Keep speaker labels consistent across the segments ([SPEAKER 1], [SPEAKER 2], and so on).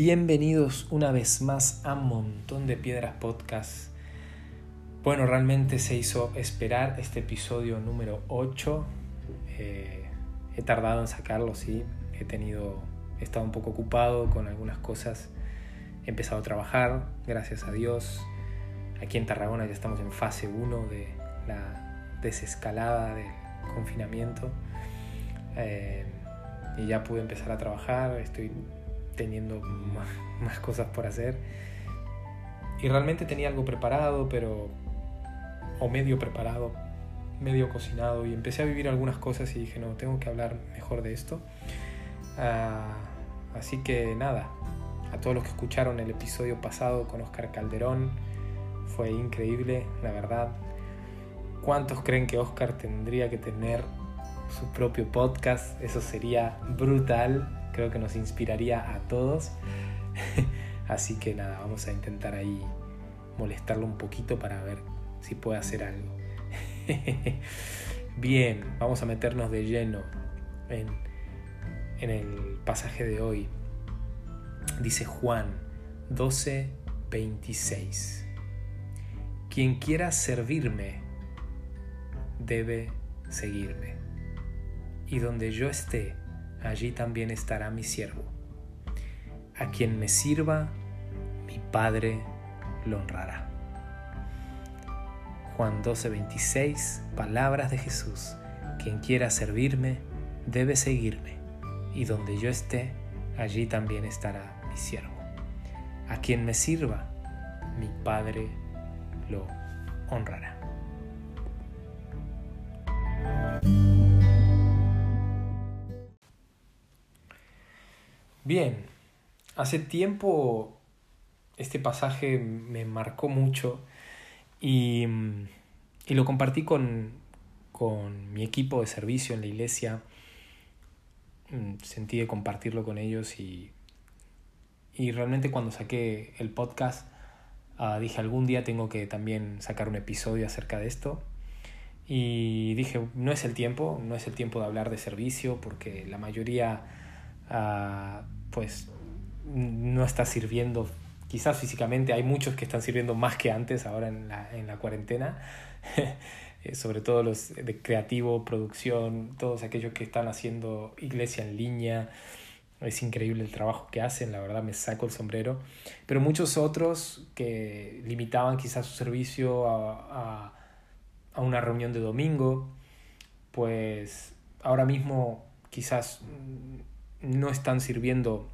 [SPEAKER 1] Bienvenidos una vez más a Montón de Piedras Podcast. Bueno, realmente se hizo esperar este episodio número 8. Eh, he tardado en sacarlo, sí. He tenido, he estado un poco ocupado con algunas cosas. He empezado a trabajar, gracias a Dios. Aquí en Tarragona ya estamos en fase 1 de la desescalada del confinamiento. Eh, y ya pude empezar a trabajar. Estoy teniendo más, cosas por hacer. Y realmente tenía algo preparado, pero... o medio preparado, medio cocinado. Y empecé a vivir algunas cosas y dije, no, tengo que hablar mejor de esto. Ah, así que nada, a todos los que escucharon el episodio pasado con Oscar Calderón, fue increíble, la verdad. ¿Cuántos creen que Oscar tendría que tener su propio podcast? Eso sería brutal creo que nos inspiraría a todos. Así que nada, vamos a intentar ahí molestarlo un poquito para ver si puede hacer algo. Bien, vamos a meternos de lleno en, en el pasaje de hoy. Dice Juan 12, 26. Quien quiera servirme debe seguirme. Y donde yo esté, allí también estará mi siervo. A quien me sirva, mi Padre lo honrará. Juan 12:26, palabras de Jesús. Quien quiera servirme, debe seguirme, y donde yo esté, allí también estará mi siervo. A quien me sirva, mi Padre lo honrará. Bien, hace tiempo este pasaje me marcó mucho y, lo compartí con, mi equipo de servicio en la iglesia. Mm, sentí de compartirlo con ellos y, y realmente cuando saqué el podcast ah, dije algún día tengo que también sacar un episodio acerca de esto. Y dije, no es el tiempo, no es el tiempo de hablar de servicio porque la mayoría uh, pues no está sirviendo, quizás físicamente, hay muchos que están sirviendo más que antes ahora en la, en la cuarentena, eh, sobre todo los de creativo, producción, todos aquellos que están haciendo iglesia en línea. Es increíble el trabajo que hacen, la verdad me saco el sombrero. Pero muchos otros que limitaban quizás su servicio a, a, a una reunión de domingo, pues ahora mismo quizás no están sirviendo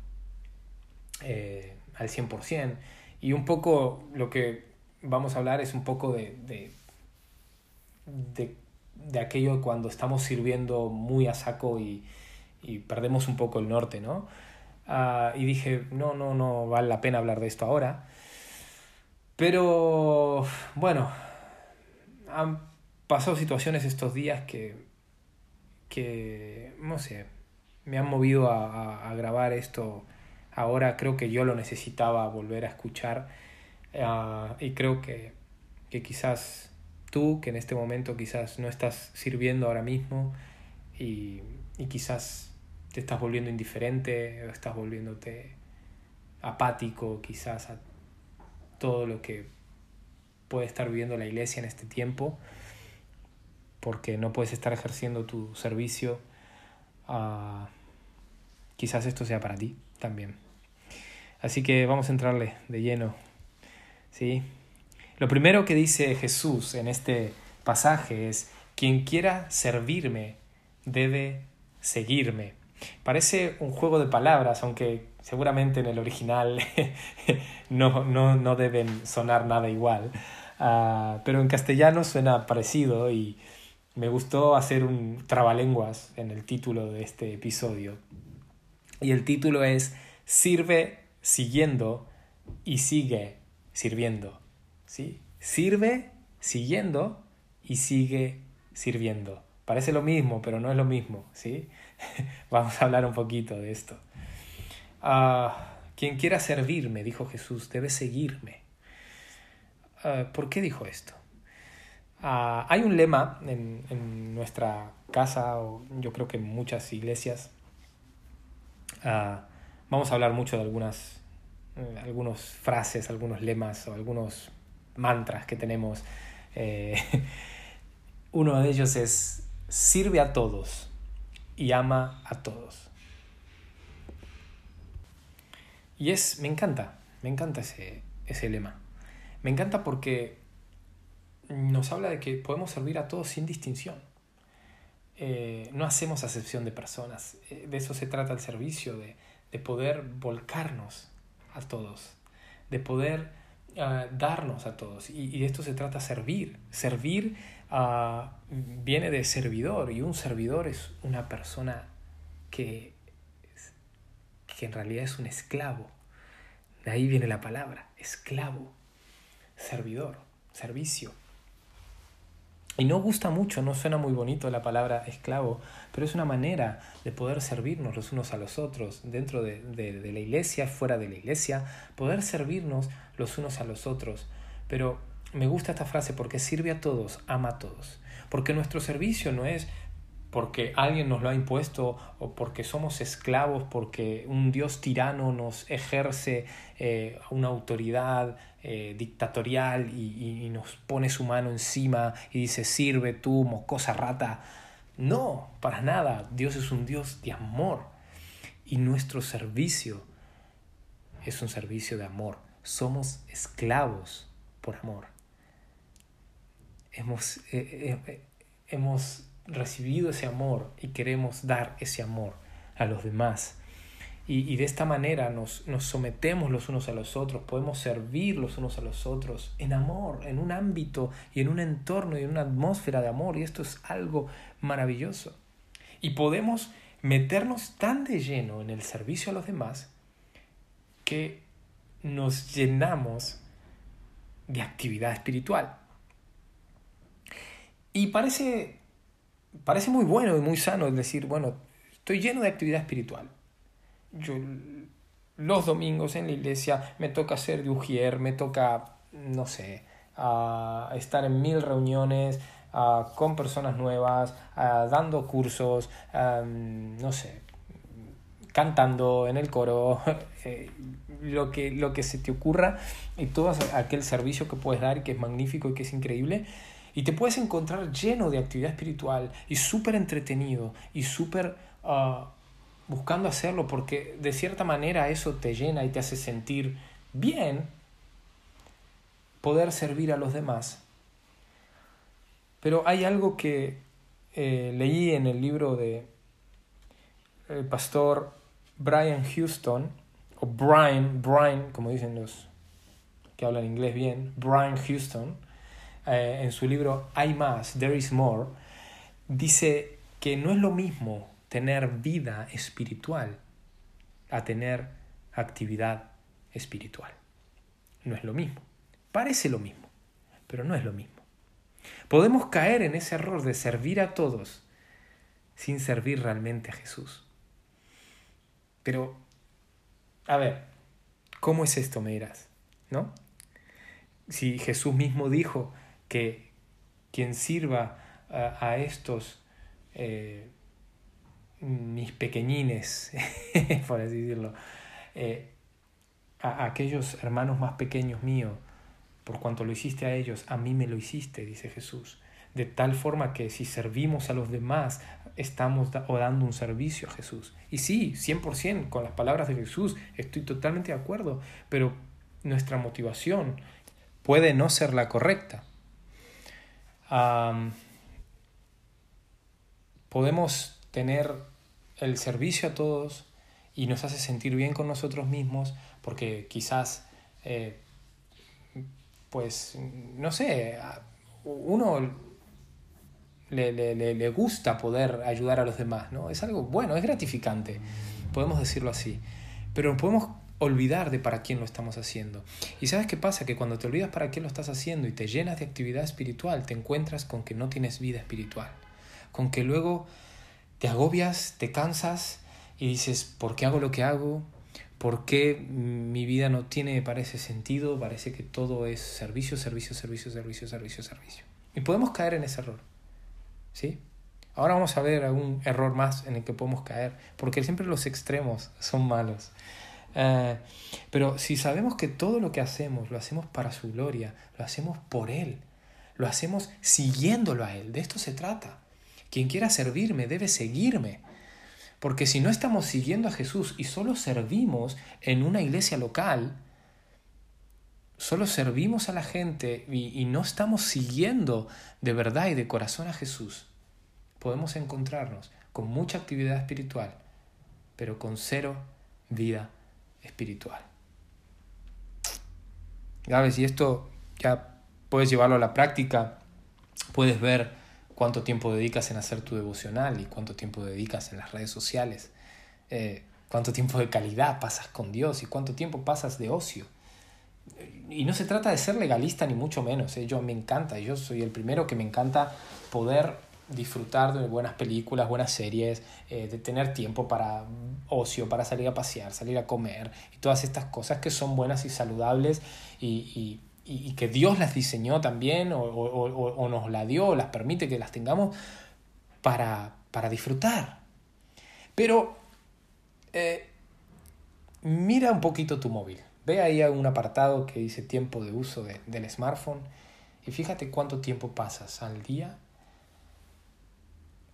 [SPEAKER 1] eh, al 100%. Y un poco lo que vamos a hablar es un poco de, de, de, aquello cuando estamos sirviendo muy a saco y, y perdemos un poco el norte, ¿no? Ah, y dije, no, no, no vale la pena hablar de esto ahora. Pero bueno, han pasado situaciones estos días que, que no sé, me han movido a, a, grabar esto ahora. Creo que yo lo necesitaba volver a escuchar uh, y creo que, que quizás tú, que en este momento quizás no estás sirviendo ahora mismo y, y quizás te estás volviendo indiferente o estás volviéndote apático quizás a todo lo que puede estar viviendo la iglesia en este tiempo porque no puedes estar ejerciendo tu servicio quizás esto sea para ti también. Así que vamos a entrarle de lleno. ¿sí? Lo primero que dice Jesús en este pasaje es, quien quiera servirme debe seguirme. Parece un juego de palabras, aunque seguramente en el original no, no, no, deben sonar nada igual. Uh, pero en castellano suena parecido y me gustó hacer un trabalenguas en el título de este episodio. Y el título es Sirve siguiendo y sigue sirviendo. ¿Sí? Sirve siguiendo y sigue sirviendo. Parece lo mismo, pero no es lo mismo. ¿sí? Vamos a hablar un poquito de esto. Ah, quien quiera servirme, dijo Jesús, debe seguirme. Ah, ¿Por qué dijo esto? Ah, hay un lema en, nuestra casa, o yo creo que en muchas iglesias, ah, vamos a hablar mucho de algunas eh, algunas frases, algunos lemas o algunos mantras que tenemos. Eh, uno de ellos es, sirve a todos y ama a todos. Y es, me encanta, me encanta ese, ese lema. Me encanta porque nos habla de que podemos servir a todos sin distinción. Eh, no hacemos acepción de personas. Eh, de eso se trata el servicio, de, de poder volcarnos a todos, de poder ah, darnos a todos. Y, de esto se trata servir. Servir uh, viene de servidor y un servidor es una persona que, que en realidad es un esclavo. De ahí viene la palabra, esclavo, servidor, servicio. Y no gusta mucho, no suena muy bonito la palabra esclavo, pero es una manera de poder servirnos los unos a los otros, dentro de, de, la iglesia, fuera de la iglesia, poder servirnos los unos a los otros. Pero me gusta esta frase porque sirve a todos, ama a todos. Porque nuestro servicio no es porque alguien nos lo ha impuesto o porque somos esclavos, porque un Dios tirano nos ejerce eh, una autoridad eh, dictatorial y, y, nos pone su mano encima y dice, sirve tú, mocosa rata. No, para nada. Dios es un Dios de amor y nuestro servicio es un servicio de amor. Somos esclavos por amor. Hemos, eh, hemos recibido ese amor y queremos dar ese amor a los demás. Y, de esta manera nos, nos, sometemos los unos a los otros, podemos servir los unos a los otros en amor, en un ámbito y en un entorno y en una atmósfera de amor. Y esto es algo maravilloso. Y podemos meternos tan de lleno en el servicio a los demás que nos llenamos de actividad espiritual. Y parece parece muy bueno y muy sano el decir, bueno, estoy lleno de actividad espiritual. Yo los domingos en la iglesia me toca ser de ujier, me toca, no sé, estar en mil reuniones con personas nuevas, dando cursos, no sé, cantando en el coro, eh, lo, que, lo que se te ocurra y todo aquel servicio que puedes dar que es magnífico y que es increíble. Y te puedes encontrar lleno de actividad espiritual y súper entretenido y súper ah, buscando hacerlo porque de cierta manera eso te llena y te hace sentir bien poder servir a los demás. Pero hay algo que eh, leí en el libro de el pastor Brian Houston, o Brian, Brian, como dicen los que hablan inglés bien, Brian Houston, eh, en su libro Hay más, There is More, dice que no es lo mismo tener vida espiritual a tener actividad espiritual. No es lo mismo. Parece lo mismo, pero no es lo mismo. Podemos caer en ese error de servir a todos sin servir realmente a Jesús. Pero, a ver, ¿cómo es esto, me dirás? ¿No? Si Jesús mismo dijo, que quien sirva a, estos eh, mis pequeñines, por así decirlo, eh, a, aquellos hermanos más pequeños míos, por cuanto lo hiciste a ellos, a mí me lo hiciste, dice Jesús. De tal forma que si servimos a los demás, estamos dando un servicio a Jesús. Y sí, 100% con las palabras de Jesús, estoy totalmente de acuerdo, pero nuestra motivación puede no ser la correcta podemos tener el servicio a todos y nos hace sentir bien con nosotros mismos porque quizás, eh, pues, no sé, uno le, le, le, gusta poder ayudar a los demás, ¿no? Es algo bueno, es gratificante, podemos decirlo así, pero podemos olvidar de para quién lo estamos haciendo. ¿Y sabes qué pasa? Que cuando te olvidas para qué lo estás haciendo y te llenas de actividad espiritual, te encuentras con que no tienes vida espiritual. Con que luego te agobias, te cansas y dices, ¿por qué hago lo que hago? ¿Por qué mi vida no tiene, parece sentido? Parece que todo es servicio, servicio, servicio, servicio, servicio, servicio. Y podemos caer en ese error. ¿Sí? Ahora vamos a ver algún error más en el que podemos caer, porque siempre los extremos son malos. Eh, pero si sabemos que todo lo que hacemos lo hacemos para su gloria, lo hacemos por Él, lo hacemos siguiéndolo a Él, de esto se trata. Quien quiera servirme debe seguirme. Porque si no estamos siguiendo a Jesús y solo servimos en una iglesia local, solo servimos a la gente y, no estamos siguiendo de verdad y de corazón a Jesús, podemos encontrarnos con mucha actividad espiritual, pero con cero vida espiritual. ¿Sabes? Y esto ya puedes llevarlo a la práctica, puedes ver cuánto tiempo dedicas en hacer tu devocional y cuánto tiempo dedicas en las redes sociales, eh, cuánto tiempo de calidad pasas con Dios y cuánto tiempo pasas de ocio. Y no se trata de ser legalista ni mucho menos, ¿eh? yo me encanta, yo soy el primero que me encanta poder disfrutar de buenas películas, buenas series, eh, de tener tiempo para ocio, para salir a pasear, salir a comer y todas estas cosas que son buenas y saludables y, que Dios las diseñó también o, nos la dio, o las permite que las tengamos para, para disfrutar. Pero eh, mira un poquito tu móvil. Ve ahí un apartado que dice tiempo de uso del smartphone y fíjate cuánto tiempo pasas al día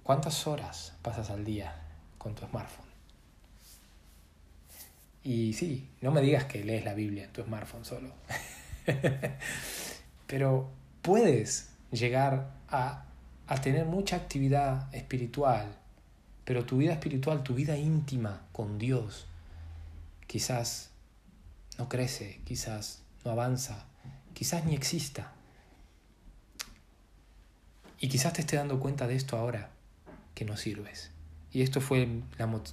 [SPEAKER 1] ¿Cuántas horas pasas al día con tu smartphone? Y sí, no me digas que lees la Biblia en tu smartphone solo. Pero puedes llegar a, a tener mucha actividad espiritual, pero tu vida espiritual, tu vida íntima con Dios, quizás no crece, quizás no avanza, quizás ni exista. Y quizás te esté dando cuenta de esto ahora que no sirves. Y esto fue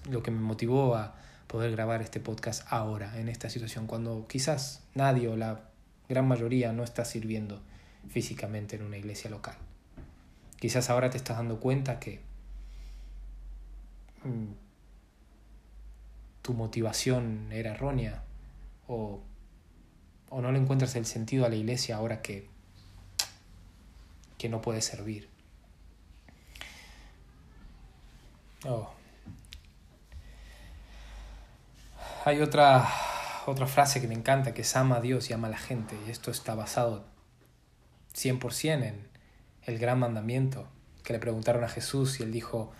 [SPEAKER 1] lo que me motivó a poder grabar este podcast ahora, en esta situación, cuando quizás nadie o la gran mayoría no está sirviendo físicamente en una iglesia local. Quizás ahora te estás dando cuenta que mm, tu motivación era errónea o, o no le encuentras el sentido a la iglesia ahora que, que no puedes servir. Oh. Hay otra, otra frase que me encanta, que es ama a Dios y ama a la gente. Y esto está basado 100% en el gran mandamiento que le preguntaron a Jesús y él dijo,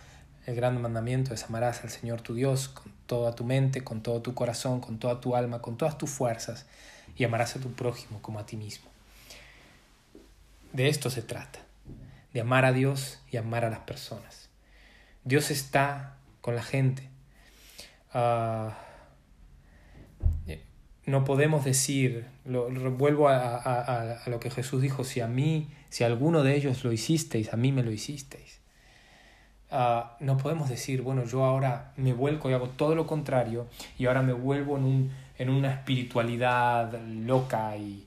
[SPEAKER 1] el gran mandamiento es amarás al Señor tu Dios con toda tu mente, con todo tu corazón, con toda tu alma, con todas tus fuerzas y amarás a tu prójimo como a ti mismo. De esto se trata, de amar a Dios y amar a las personas. Dios está con la gente. Ah, no podemos decir, lo, vuelvo a, lo que Jesús dijo, si a mí, si a alguno de ellos lo hicisteis, a mí me lo hicisteis. Ah, no podemos decir, bueno, yo ahora me vuelco y hago todo lo contrario y ahora me vuelvo en, un, en una espiritualidad loca y,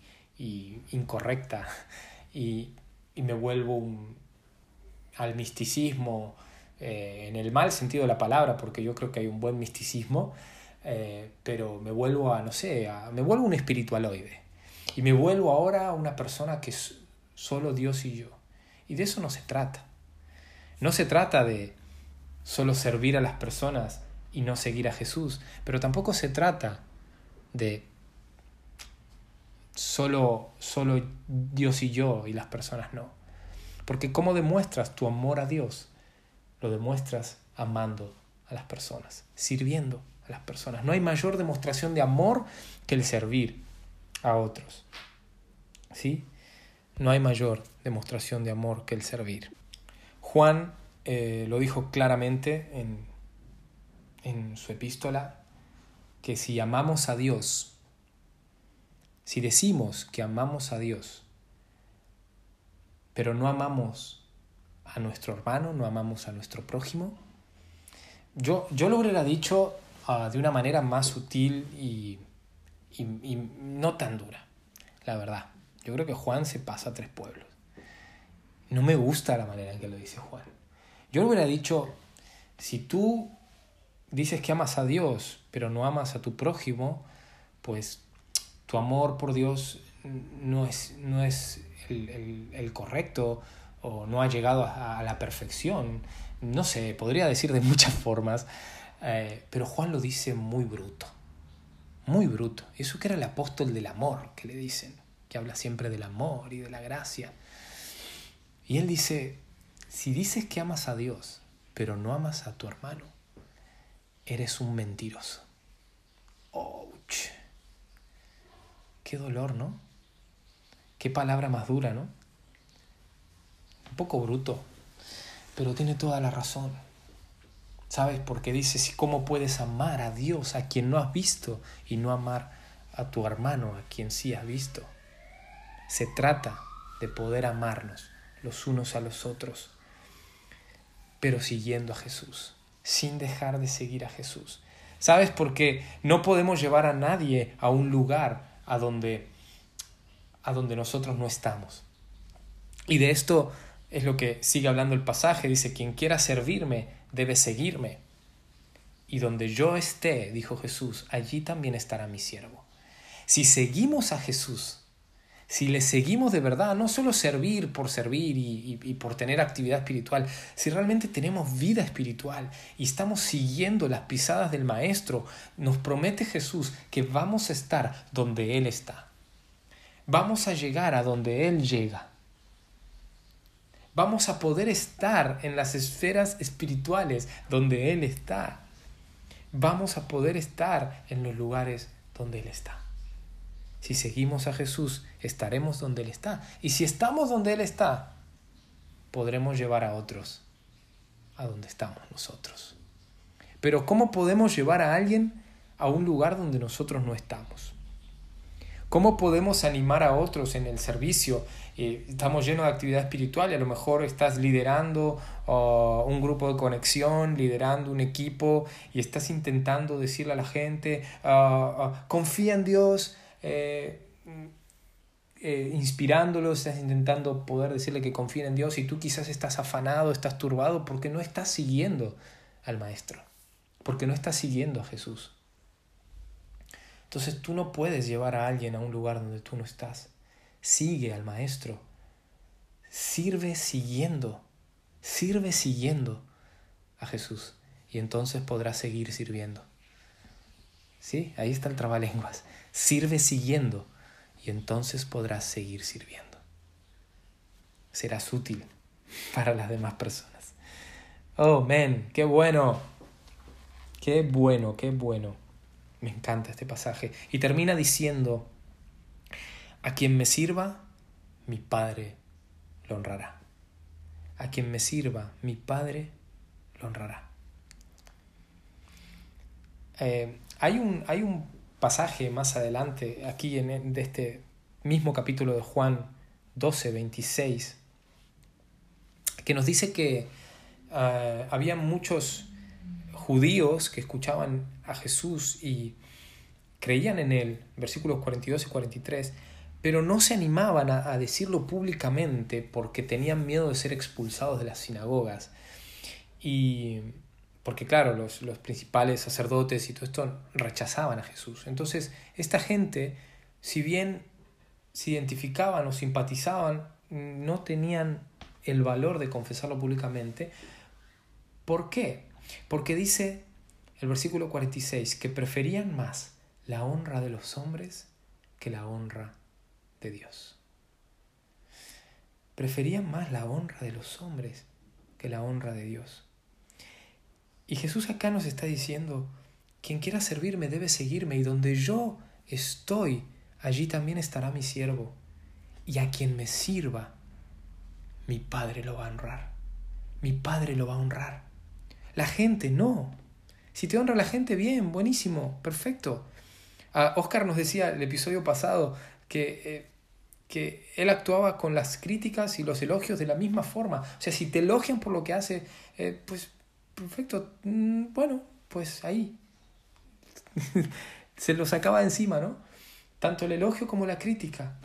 [SPEAKER 1] incorrecta y, me vuelvo al misticismo eh, en el mal sentido de la palabra, porque yo creo que hay un buen misticismo, eh, pero me vuelvo a, no sé, me vuelvo un espiritualoide. Y me vuelvo ahora una persona que es solo Dios y yo. Y de eso no se trata. No se trata de solo servir a las personas y no seguir a Jesús, pero tampoco se trata de solo, solo Dios y yo y las personas no. Porque ¿cómo demuestras tu amor a Dios? Lo demuestras amando a las personas, sirviendo a las personas. No hay mayor demostración de amor que el servir a otros. ¿Sí? No hay mayor demostración de amor que el servir. Juan eh, lo dijo claramente en, en su epístola, que si amamos a Dios, si decimos que amamos a Dios, pero no amamos a nuestro hermano, no amamos a nuestro prójimo. Yo, yo lo hubiera dicho ah, de una manera más sutil y, y, no tan dura, la verdad. Yo creo que Juan se pasa a tres pueblos. No me gusta la manera en que lo dice Juan. Yo lo hubiera dicho, si tú dices que amas a Dios, pero no amas a tu prójimo, pues tu amor por Dios no es, no es el, el correcto o no ha llegado a, la perfección. No sé, podría decir de muchas formas, eh, pero Juan lo dice muy bruto. muy bruto. Eso que era el apóstol del amor, que le dicen, que habla siempre del amor y de la gracia. Y él dice, si dices que amas a Dios, pero no amas a tu hermano, eres un mentiroso. ¡Ouch! Qué dolor, ¿no? Qué palabra más dura, ¿no? Un poco bruto, pero tiene toda la razón. ¿Sabes? Porque dice, si cómo puedes amar a Dios, a quien no has visto, y no amar a tu hermano, a quien sí has visto. Se trata de poder amarnos los unos a los otros, pero siguiendo a Jesús, sin dejar de seguir a Jesús. ¿Sabes? Porque no podemos llevar a nadie a un lugar a donde, a donde nosotros no estamos. Y de esto es lo que sigue hablando el pasaje. Dice, quien quiera servirme debe seguirme. Y donde yo esté, dijo Jesús, allí también estará mi siervo. Si seguimos a Jesús, si le seguimos de verdad, no solo servir por servir y, por tener actividad espiritual, si realmente tenemos vida espiritual y estamos siguiendo las pisadas del Maestro, nos promete Jesús que vamos a estar donde Él está. Vamos a llegar a donde Él llega. Vamos a poder estar en las esferas espirituales donde Él está. Vamos a poder estar en los lugares donde Él está. Si seguimos a Jesús, estaremos donde Él está. Y si estamos donde Él está, podremos llevar a otros a donde estamos nosotros. Pero ¿cómo podemos llevar a alguien a un lugar donde nosotros no estamos? ¿Cómo podemos animar a otros en el servicio? Eh, estamos llenos de actividad espiritual y a lo mejor estás liderando uh, un grupo de conexión, liderando un equipo y estás intentando decirle a la gente, uh, uh, confía en Dios, eh, eh, inspirándolos, estás intentando poder decirle que confíen en Dios y tú quizás estás afanado, estás turbado porque no estás siguiendo al Maestro, porque no estás siguiendo a Jesús. Entonces tú no puedes llevar a alguien a un lugar donde tú no estás. Sigue al Maestro. Sirve siguiendo. Sirve siguiendo a Jesús. Y entonces podrás seguir sirviendo. ¿Sí? Ahí está el trabalenguas. Sirve siguiendo. Y entonces podrás seguir sirviendo. Serás útil para las demás personas. Oh, men, qué bueno. Qué bueno, qué bueno. Me encanta este pasaje. Y termina diciendo, a quien me sirva, mi Padre lo honrará. A quien me sirva, mi Padre lo honrará. Eh, hay, un, hay, un, pasaje más adelante, aquí en de este mismo capítulo de Juan 12, 26, que nos dice que uh, había muchos judíos que escuchaban a Jesús y creían en él, versículos 42 y 43, pero no se animaban a, decirlo públicamente porque tenían miedo de ser expulsados de las sinagogas. Y porque claro, los, los principales sacerdotes y todo esto rechazaban a Jesús. Entonces, esta gente, si bien se identificaban o simpatizaban, no tenían el valor de confesarlo públicamente. ¿Por qué? Porque dice el versículo 46 que preferían más la honra de los hombres que la honra de Dios. Preferían más la honra de los hombres que la honra de Dios. Y Jesús acá nos está diciendo, quien quiera servirme debe seguirme y donde yo estoy, allí también estará mi siervo. Y a quien me sirva, mi Padre lo va a honrar. Mi Padre lo va a honrar. La gente no. Si te honra la gente, bien, buenísimo, perfecto. Ah, Oscar nos decía el episodio pasado que, eh, que él actuaba con las críticas y los elogios de la misma forma. O sea, si te elogian por lo que hace, eh, pues perfecto, mm, bueno, pues ahí. Se lo sacaba encima, ¿no? Tanto el elogio como la crítica.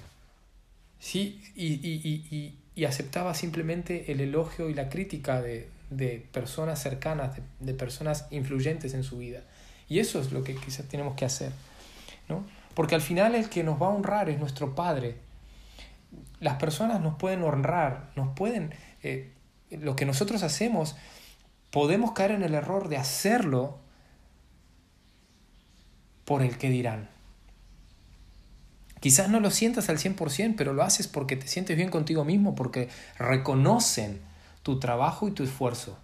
[SPEAKER 1] Sí, y, y, y, y aceptaba simplemente el elogio y la crítica de, de personas cercanas, de, personas influyentes en su vida. Y eso es lo que quizás tenemos que hacer. ¿no? Porque al final el que nos va a honrar es nuestro Padre. Las personas nos pueden honrar, nos pueden... Eh, lo que nosotros hacemos, podemos caer en el error de hacerlo por el que dirán, Quizás no lo sientas al 100%, pero lo haces porque te sientes bien contigo mismo, porque reconocen tu trabajo y tu esfuerzo.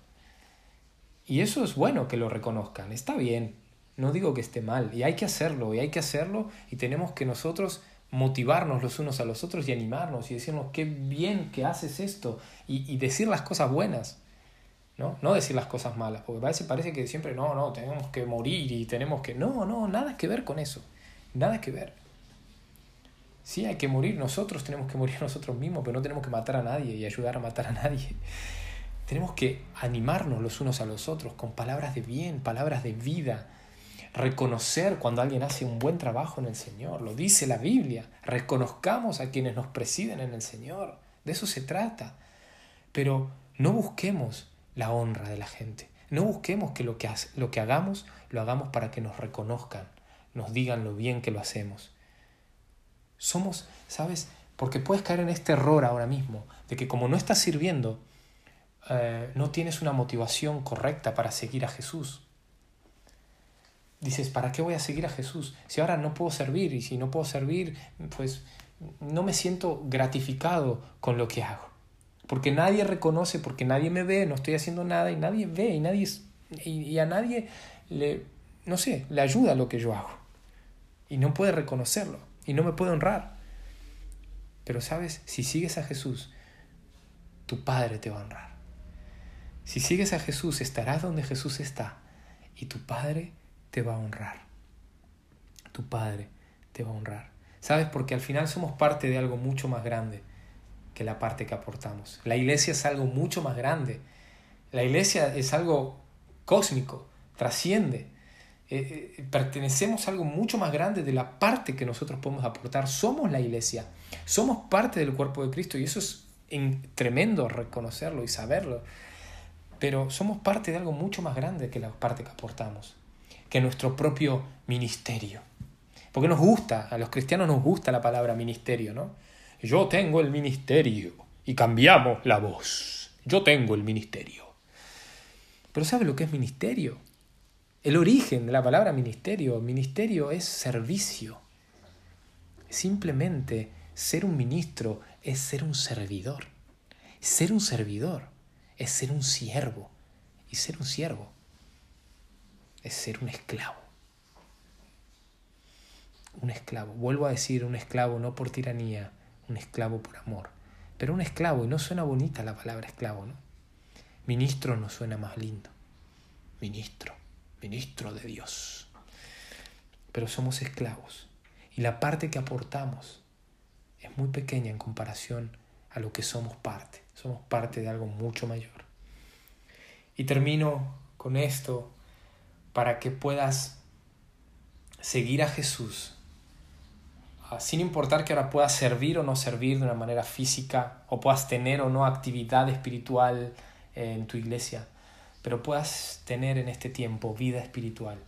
[SPEAKER 1] Y eso es bueno que lo reconozcan, está bien, no digo que esté mal, y hay que hacerlo, y hay que hacerlo, y tenemos que nosotros motivarnos los unos a los otros y animarnos y decirnos qué bien que haces esto y, decir las cosas buenas, ¿no? No decir las cosas malas, porque a veces parece que siempre no, no, tenemos que morir y tenemos que... No, no, nada que ver con eso, nada que ver. Sí, hay que morir nosotros, tenemos que morir nosotros mismos, pero no tenemos que matar a nadie y ayudar a matar a nadie. Tenemos que animarnos los unos a los otros con palabras de bien, palabras de vida, reconocer cuando alguien hace un buen trabajo en el Señor. Lo dice la Biblia. Reconozcamos a quienes nos presiden en el Señor. De eso se trata. Pero no busquemos la honra de la gente. No busquemos que lo que, lo que hagamos lo hagamos para que nos reconozcan, nos digan lo bien que lo hacemos. Somos, ¿sabes? Porque puedes caer en este error ahora mismo, de que como no estás sirviendo, eh, no tienes una motivación correcta para seguir a Jesús dices, ¿para qué voy a seguir a Jesús? Si ahora no puedo servir y si no puedo servir, pues no me siento gratificado con lo que hago. Porque nadie reconoce, porque nadie me ve, no estoy haciendo nada y nadie ve y, nadie, y, a nadie le, no sé, le ayuda lo que yo hago. Y no puede reconocerlo y no me puede honrar. Pero sabes, si sigues a Jesús, tu Padre te va a honrar. Si sigues a Jesús, estarás donde Jesús está y tu Padre te va a honrar. Tu Padre te va a honrar. ¿Sabes? Porque al final somos parte de algo mucho más grande que la parte que aportamos. La iglesia es algo mucho más grande. La iglesia es algo cósmico, trasciende. Eh, eh, pertenecemos a algo mucho más grande de la parte que nosotros podemos aportar. Somos la iglesia, somos parte del cuerpo de Cristo y eso es tremendo reconocerlo y saberlo. Pero somos parte de algo mucho más grande que la parte que aportamos que nuestro propio ministerio. Porque nos gusta, a los cristianos nos gusta la palabra ministerio, ¿no? Yo tengo el ministerio y cambiamos la voz. Yo tengo el ministerio. Pero ¿sabe lo que es ministerio? El origen de la palabra ministerio, ministerio es servicio. Simplemente ser un ministro es ser un servidor. Ser un servidor es ser un siervo. Y ser un siervo es ser un esclavo. Un esclavo. Vuelvo a decir un esclavo no por tiranía, un esclavo por amor. Pero un esclavo, y no suena bonita la palabra esclavo, ¿no? Ministro no suena más lindo. Ministro, ministro de Dios. Pero somos esclavos. Y la parte que aportamos es muy pequeña en comparación a lo que somos parte. Somos parte de algo mucho mayor. Y termino con esto para que puedas seguir a Jesús, ah, sin importar que ahora puedas servir o no servir de una manera física, o puedas tener o no actividad espiritual eh, en tu iglesia, pero puedas tener en este tiempo vida espiritual,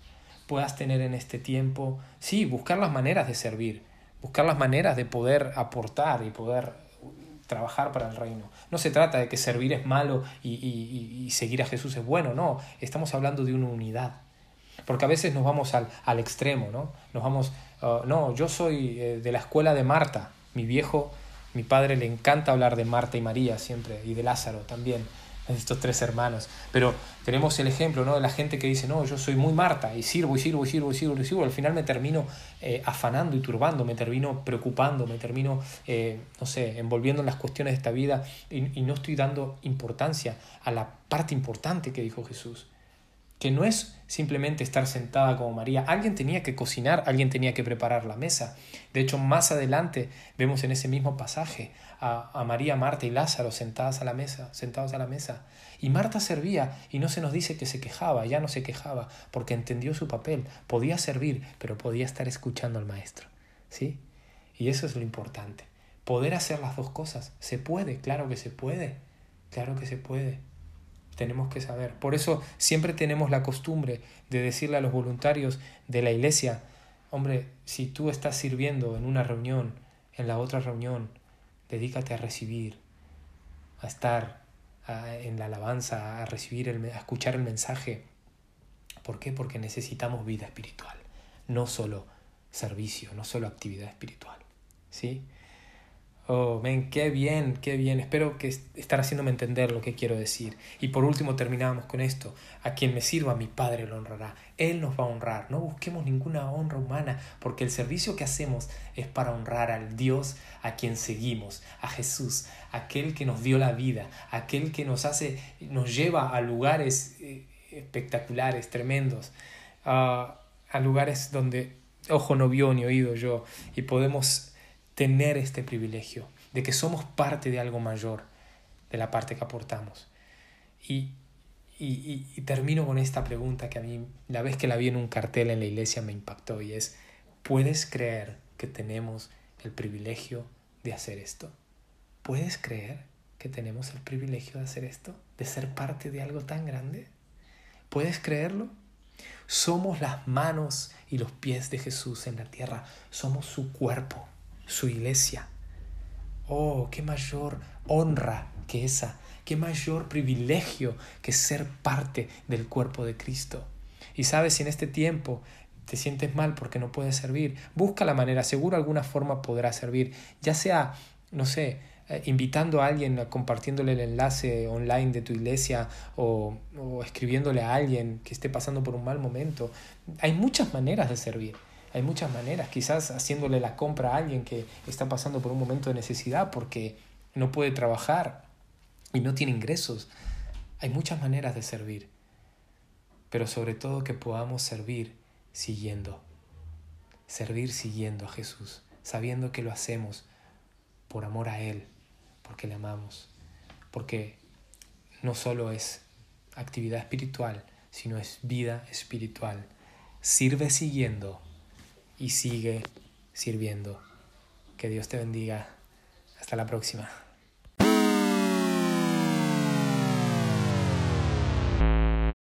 [SPEAKER 1] puedas tener en este tiempo, sí, buscar las maneras de servir, buscar las maneras de poder aportar y poder trabajar para el reino. No se trata de que servir es malo y, y seguir a Jesús es bueno, no, estamos hablando de una unidad. Porque a veces nos vamos al, al extremo, ¿no? Nos vamos, ah, no, yo soy eh, de la escuela de Marta, mi viejo, mi padre le encanta hablar de Marta y María siempre, y de Lázaro también, estos tres hermanos. Pero tenemos el ejemplo, ¿no? De la gente que dice, no, yo soy muy Marta, y sirvo, y sirvo, y sirvo, y sirvo, y sirvo, al final me termino eh, afanando y turbando, me termino preocupando, me termino, eh, no sé, envolviendo en las cuestiones de esta vida, y, y no estoy dando importancia a la parte importante que dijo Jesús que no es simplemente estar sentada como María. Alguien tenía que cocinar, alguien tenía que preparar la mesa. De hecho, más adelante vemos en ese mismo pasaje a, María, Marta y Lázaro sentadas a la mesa, sentados a la mesa. Y Marta servía y no se nos dice que se quejaba, ya no se quejaba, porque entendió su papel. Podía servir, pero podía estar escuchando al maestro. ¿Sí? Y eso es lo importante. Poder hacer las dos cosas. ¿Se puede? Claro que se puede. Claro que se puede tenemos que saber. Por eso siempre tenemos la costumbre de decirle a los voluntarios de la iglesia, hombre, si tú estás sirviendo en una reunión, en la otra reunión, dedícate a recibir, a estar en la alabanza, a recibir, el, a escuchar el mensaje. ¿Por qué? Porque necesitamos vida espiritual, no solo servicio, no solo actividad espiritual. ¿sí? Oh, ven, qué bien, qué bien. Espero que estar haciéndome entender lo que quiero decir. Y por último terminamos con esto. A quien me sirva, mi Padre lo honrará. Él nos va a honrar. No busquemos ninguna honra humana, porque el servicio que hacemos es para honrar al Dios a quien seguimos, a Jesús, aquel que nos dio la vida, aquel que nos hace, nos lleva a lugares eh, espectaculares, tremendos, a lugares donde ojo no vio ni oído yo, y podemos tener este privilegio de que somos parte de algo mayor de la parte que aportamos. Y, y, y, termino con esta pregunta que a mí, la vez que la vi en un cartel en la iglesia, me impactó y es, ¿puedes creer que tenemos el privilegio de hacer esto? ¿Puedes creer que tenemos el privilegio de hacer esto? ¿De ser parte de algo tan grande? ¿Puedes creerlo? Somos las manos y los pies de Jesús en la tierra. Somos su cuerpo su iglesia. Oh, qué mayor honra que esa, qué mayor privilegio que ser parte del cuerpo de Cristo. Y sabes, si en este tiempo te sientes mal porque no puedes servir, busca la manera, seguro alguna forma podrá servir, ya sea, no sé, eh, invitando a alguien, compartiéndole el enlace online de tu iglesia o, o escribiéndole a alguien que esté pasando por un mal momento. Hay muchas maneras de servir. Hay muchas maneras, quizás haciéndole la compra a alguien que está pasando por un momento de necesidad porque no puede trabajar y no tiene ingresos. Hay muchas maneras de servir, pero sobre todo que podamos servir siguiendo, servir siguiendo a Jesús, sabiendo que lo hacemos por amor a Él, porque le amamos, porque no solo es actividad espiritual, sino es vida espiritual. Sirve siguiendo y sigue sirviendo. Que Dios te bendiga. Hasta la próxima.